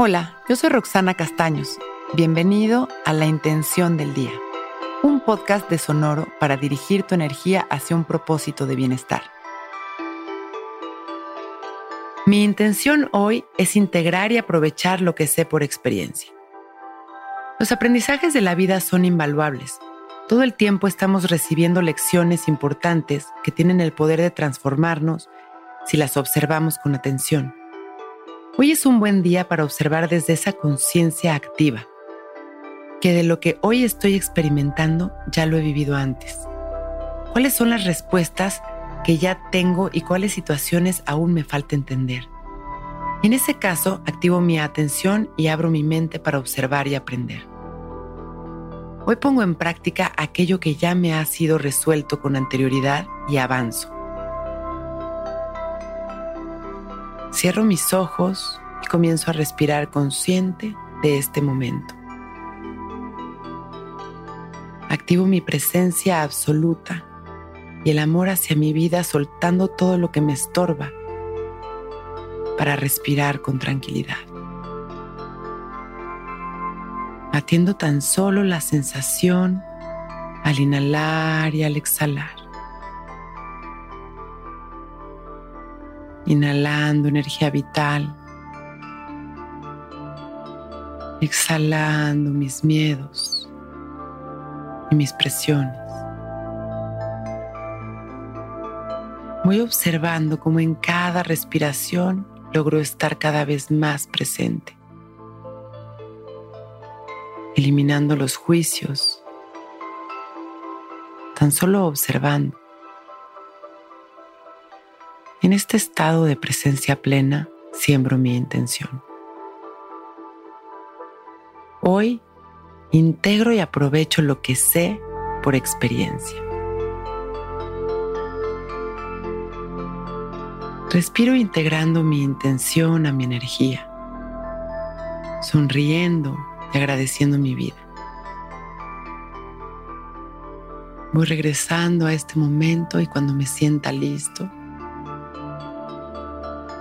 Hola, yo soy Roxana Castaños. Bienvenido a La Intención del Día, un podcast de Sonoro para dirigir tu energía hacia un propósito de bienestar. Mi intención hoy es integrar y aprovechar lo que sé por experiencia. Los aprendizajes de la vida son invaluables. Todo el tiempo estamos recibiendo lecciones importantes que tienen el poder de transformarnos si las observamos con atención. Hoy es un buen día para observar desde esa conciencia activa, que de lo que hoy estoy experimentando ya lo he vivido antes. ¿Cuáles son las respuestas que ya tengo y cuáles situaciones aún me falta entender? En ese caso, activo mi atención y abro mi mente para observar y aprender. Hoy pongo en práctica aquello que ya me ha sido resuelto con anterioridad y avanzo. Cierro mis ojos y comienzo a respirar consciente de este momento. Activo mi presencia absoluta y el amor hacia mi vida soltando todo lo que me estorba para respirar con tranquilidad. Atiendo tan solo la sensación al inhalar y al exhalar. Inhalando energía vital, exhalando mis miedos y mis presiones. Voy observando cómo en cada respiración logro estar cada vez más presente, eliminando los juicios, tan solo observando en este estado de presencia plena, siembro mi intención. Hoy integro y aprovecho lo que sé por experiencia. Respiro integrando mi intención a mi energía, sonriendo y agradeciendo mi vida. Voy regresando a este momento y cuando me sienta listo,